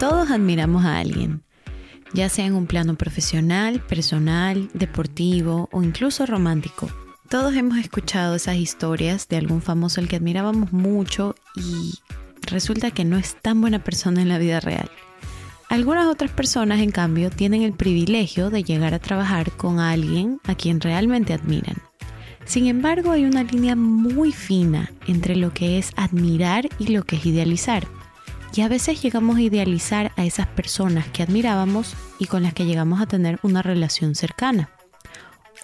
Todos admiramos a alguien, ya sea en un plano profesional, personal, deportivo o incluso romántico. Todos hemos escuchado esas historias de algún famoso al que admirábamos mucho y resulta que no es tan buena persona en la vida real. Algunas otras personas, en cambio, tienen el privilegio de llegar a trabajar con alguien a quien realmente admiran. Sin embargo, hay una línea muy fina entre lo que es admirar y lo que es idealizar. Y a veces llegamos a idealizar a esas personas que admirábamos y con las que llegamos a tener una relación cercana.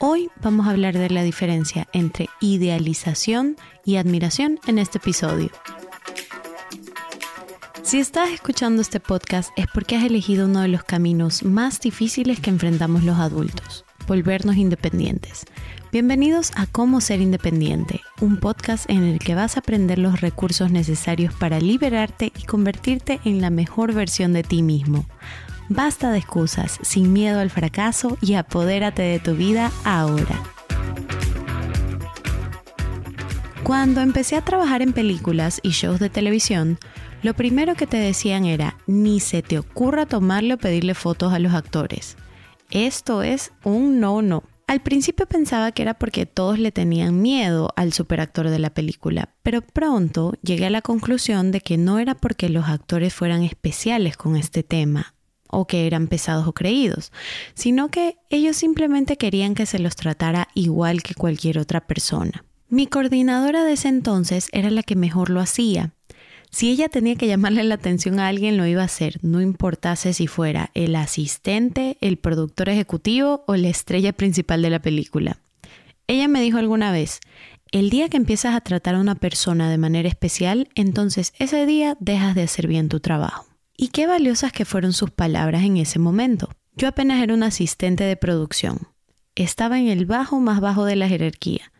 Hoy vamos a hablar de la diferencia entre idealización y admiración en este episodio. Si estás escuchando este podcast es porque has elegido uno de los caminos más difíciles que enfrentamos los adultos, volvernos independientes. Bienvenidos a Cómo ser independiente, un podcast en el que vas a aprender los recursos necesarios para liberarte y convertirte en la mejor versión de ti mismo. Basta de excusas, sin miedo al fracaso y apodérate de tu vida ahora. Cuando empecé a trabajar en películas y shows de televisión, lo primero que te decían era, ni se te ocurra tomarle o pedirle fotos a los actores. Esto es un no-no. Al principio pensaba que era porque todos le tenían miedo al superactor de la película, pero pronto llegué a la conclusión de que no era porque los actores fueran especiales con este tema o que eran pesados o creídos, sino que ellos simplemente querían que se los tratara igual que cualquier otra persona. Mi coordinadora de ese entonces era la que mejor lo hacía si ella tenía que llamarle la atención a alguien, lo iba a hacer, no importase si fuera el asistente, el productor ejecutivo o la estrella principal de la película. Ella me dijo alguna vez, el día que empiezas a tratar a una persona de manera especial, entonces ese día dejas de hacer bien tu trabajo. Y qué valiosas que fueron sus palabras en ese momento. Yo apenas era un asistente de producción. Estaba en el bajo más bajo de la jerarquía.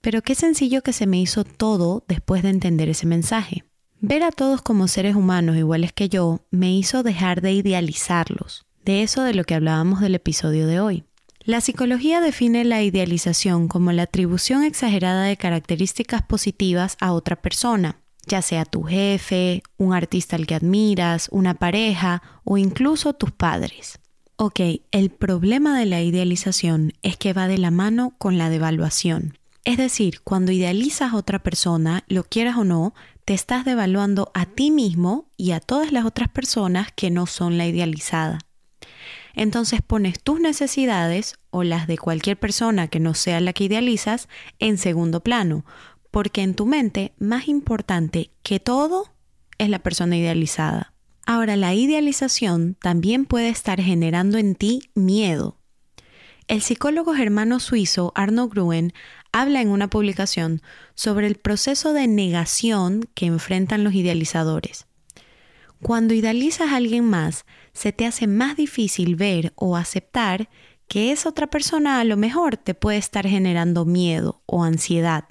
Pero qué sencillo que se me hizo todo después de entender ese mensaje. Ver a todos como seres humanos iguales que yo me hizo dejar de idealizarlos, de eso de lo que hablábamos del episodio de hoy. La psicología define la idealización como la atribución exagerada de características positivas a otra persona, ya sea tu jefe, un artista al que admiras, una pareja o incluso tus padres. Ok, el problema de la idealización es que va de la mano con la devaluación. Es decir, cuando idealizas a otra persona, lo quieras o no, te estás devaluando a ti mismo y a todas las otras personas que no son la idealizada. Entonces pones tus necesidades o las de cualquier persona que no sea la que idealizas en segundo plano, porque en tu mente más importante que todo es la persona idealizada. Ahora, la idealización también puede estar generando en ti miedo. El psicólogo germano suizo Arno Gruen habla en una publicación sobre el proceso de negación que enfrentan los idealizadores. Cuando idealizas a alguien más, se te hace más difícil ver o aceptar que esa otra persona a lo mejor te puede estar generando miedo o ansiedad.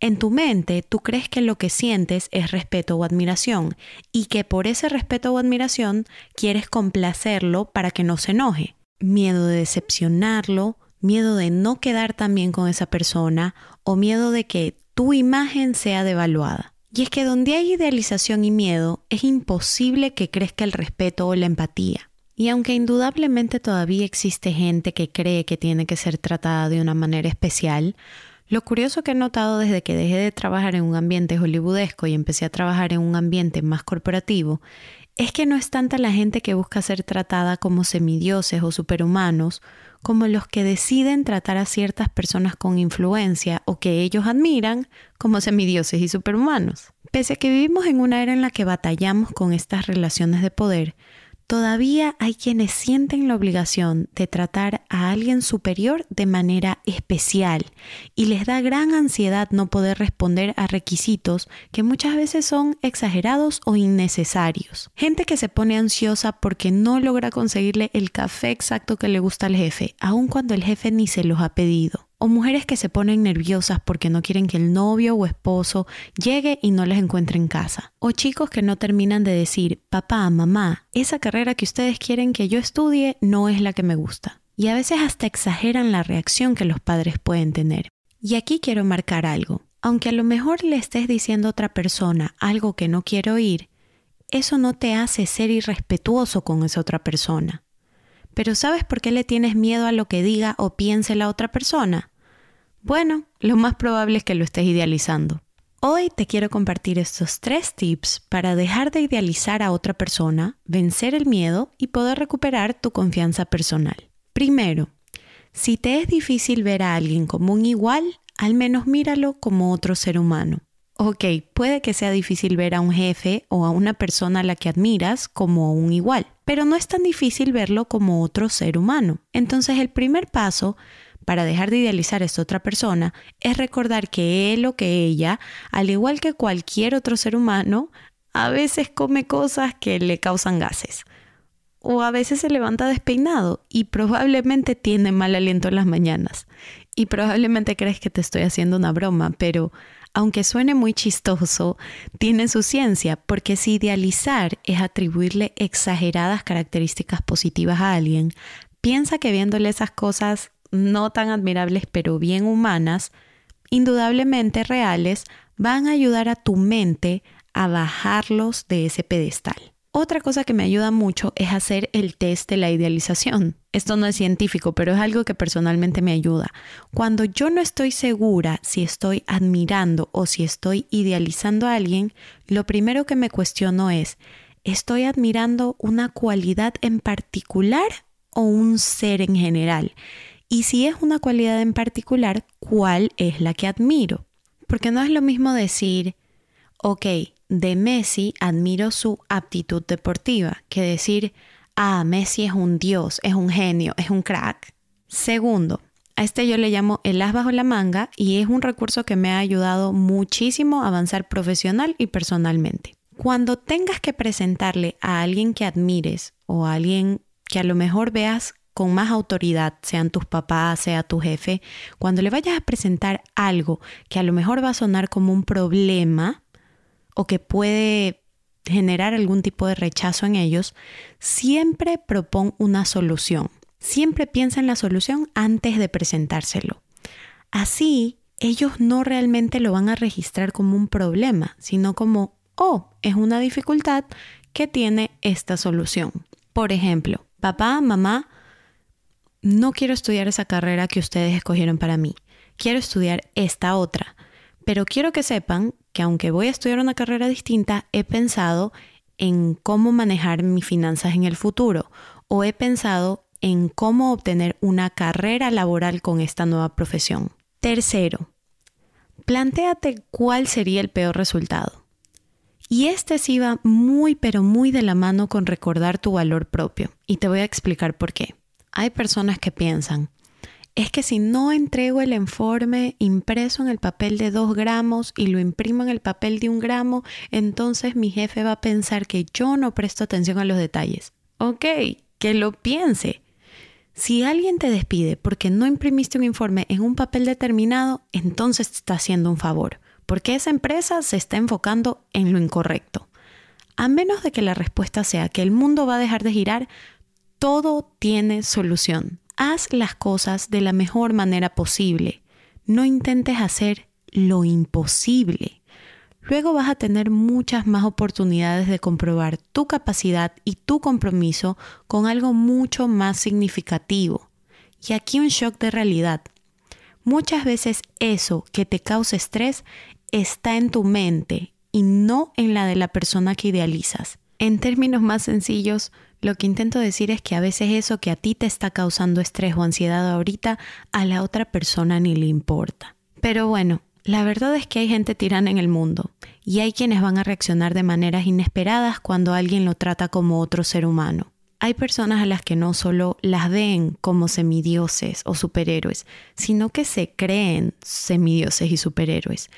En tu mente tú crees que lo que sientes es respeto o admiración y que por ese respeto o admiración quieres complacerlo para que no se enoje. Miedo de decepcionarlo, miedo de no quedar tan bien con esa persona o miedo de que tu imagen sea devaluada. Y es que donde hay idealización y miedo, es imposible que crezca el respeto o la empatía. Y aunque indudablemente todavía existe gente que cree que tiene que ser tratada de una manera especial, lo curioso que he notado desde que dejé de trabajar en un ambiente hollywoodesco y empecé a trabajar en un ambiente más corporativo es que no es tanta la gente que busca ser tratada como semidioses o superhumanos como los que deciden tratar a ciertas personas con influencia o que ellos admiran como semidioses y superhumanos. Pese a que vivimos en una era en la que batallamos con estas relaciones de poder, Todavía hay quienes sienten la obligación de tratar a alguien superior de manera especial y les da gran ansiedad no poder responder a requisitos que muchas veces son exagerados o innecesarios. Gente que se pone ansiosa porque no logra conseguirle el café exacto que le gusta al jefe, aun cuando el jefe ni se los ha pedido o mujeres que se ponen nerviosas porque no quieren que el novio o esposo llegue y no les encuentre en casa, o chicos que no terminan de decir, papá, mamá, esa carrera que ustedes quieren que yo estudie no es la que me gusta. Y a veces hasta exageran la reacción que los padres pueden tener. Y aquí quiero marcar algo. Aunque a lo mejor le estés diciendo a otra persona algo que no quiere oír, eso no te hace ser irrespetuoso con esa otra persona. Pero ¿sabes por qué le tienes miedo a lo que diga o piense la otra persona? Bueno, lo más probable es que lo estés idealizando. Hoy te quiero compartir estos tres tips para dejar de idealizar a otra persona, vencer el miedo y poder recuperar tu confianza personal. Primero, si te es difícil ver a alguien como un igual, al menos míralo como otro ser humano. Ok, puede que sea difícil ver a un jefe o a una persona a la que admiras como un igual, pero no es tan difícil verlo como otro ser humano. Entonces el primer paso para dejar de idealizar a esta otra persona es recordar que él o que ella, al igual que cualquier otro ser humano, a veces come cosas que le causan gases. O a veces se levanta despeinado y probablemente tiene mal aliento en las mañanas. Y probablemente crees que te estoy haciendo una broma, pero aunque suene muy chistoso, tiene su ciencia, porque si idealizar es atribuirle exageradas características positivas a alguien, piensa que viéndole esas cosas no tan admirables pero bien humanas, indudablemente reales, van a ayudar a tu mente a bajarlos de ese pedestal. Otra cosa que me ayuda mucho es hacer el test de la idealización. Esto no es científico, pero es algo que personalmente me ayuda. Cuando yo no estoy segura si estoy admirando o si estoy idealizando a alguien, lo primero que me cuestiono es, ¿estoy admirando una cualidad en particular o un ser en general? Y si es una cualidad en particular, ¿cuál es la que admiro? Porque no es lo mismo decir, ok, de Messi admiro su aptitud deportiva, que decir, ah, Messi es un dios, es un genio, es un crack. Segundo, a este yo le llamo el as bajo la manga y es un recurso que me ha ayudado muchísimo a avanzar profesional y personalmente. Cuando tengas que presentarle a alguien que admires o a alguien que a lo mejor veas con más autoridad, sean tus papás, sea tu jefe, cuando le vayas a presentar algo que a lo mejor va a sonar como un problema, o que puede generar algún tipo de rechazo en ellos, siempre propon una solución. Siempre piensa en la solución antes de presentárselo. Así, ellos no realmente lo van a registrar como un problema, sino como, oh, es una dificultad que tiene esta solución. Por ejemplo, papá, mamá, no quiero estudiar esa carrera que ustedes escogieron para mí, quiero estudiar esta otra, pero quiero que sepan que aunque voy a estudiar una carrera distinta, he pensado en cómo manejar mis finanzas en el futuro o he pensado en cómo obtener una carrera laboral con esta nueva profesión. Tercero, plantéate cuál sería el peor resultado. Y este sí va muy pero muy de la mano con recordar tu valor propio. Y te voy a explicar por qué. Hay personas que piensan, es que si no entrego el informe impreso en el papel de dos gramos y lo imprimo en el papel de un gramo, entonces mi jefe va a pensar que yo no presto atención a los detalles. Ok, que lo piense. Si alguien te despide porque no imprimiste un informe en un papel determinado, entonces te está haciendo un favor, porque esa empresa se está enfocando en lo incorrecto. A menos de que la respuesta sea que el mundo va a dejar de girar, todo tiene solución haz las cosas de la mejor manera posible. No intentes hacer lo imposible. Luego vas a tener muchas más oportunidades de comprobar tu capacidad y tu compromiso con algo mucho más significativo. Y aquí un shock de realidad. Muchas veces eso que te causa estrés está en tu mente y no en la de la persona que idealizas. En términos más sencillos, lo que intento decir es que a veces eso que a ti te está causando estrés o ansiedad ahorita, a la otra persona ni le importa. Pero bueno, la verdad es que hay gente tirana en el mundo y hay quienes van a reaccionar de maneras inesperadas cuando alguien lo trata como otro ser humano. Hay personas a las que no solo las ven como semidioses o superhéroes, sino que se creen semidioses y superhéroes.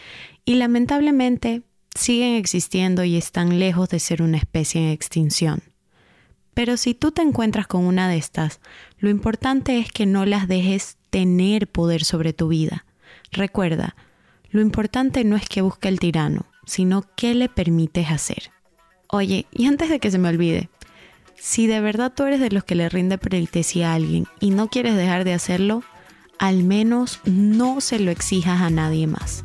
Y lamentablemente siguen existiendo y están lejos de ser una especie en extinción. Pero si tú te encuentras con una de estas, lo importante es que no las dejes tener poder sobre tu vida. Recuerda, lo importante no es que busque el tirano, sino qué le permites hacer. Oye, y antes de que se me olvide, si de verdad tú eres de los que le rinde pleitesía a alguien y no quieres dejar de hacerlo, al menos no se lo exijas a nadie más.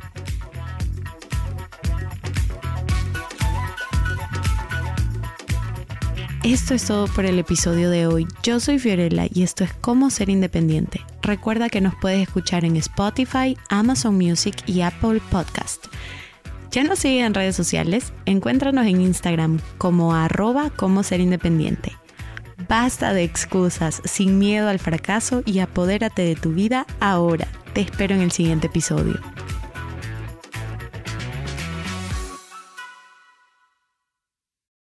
Esto es todo por el episodio de hoy. Yo soy Fiorella y esto es Cómo ser independiente. Recuerda que nos puedes escuchar en Spotify, Amazon Music y Apple Podcast. Ya nos siguen en redes sociales, encuéntranos en Instagram como arroba como ser independiente. Basta de excusas, sin miedo al fracaso y apodérate de tu vida ahora. Te espero en el siguiente episodio.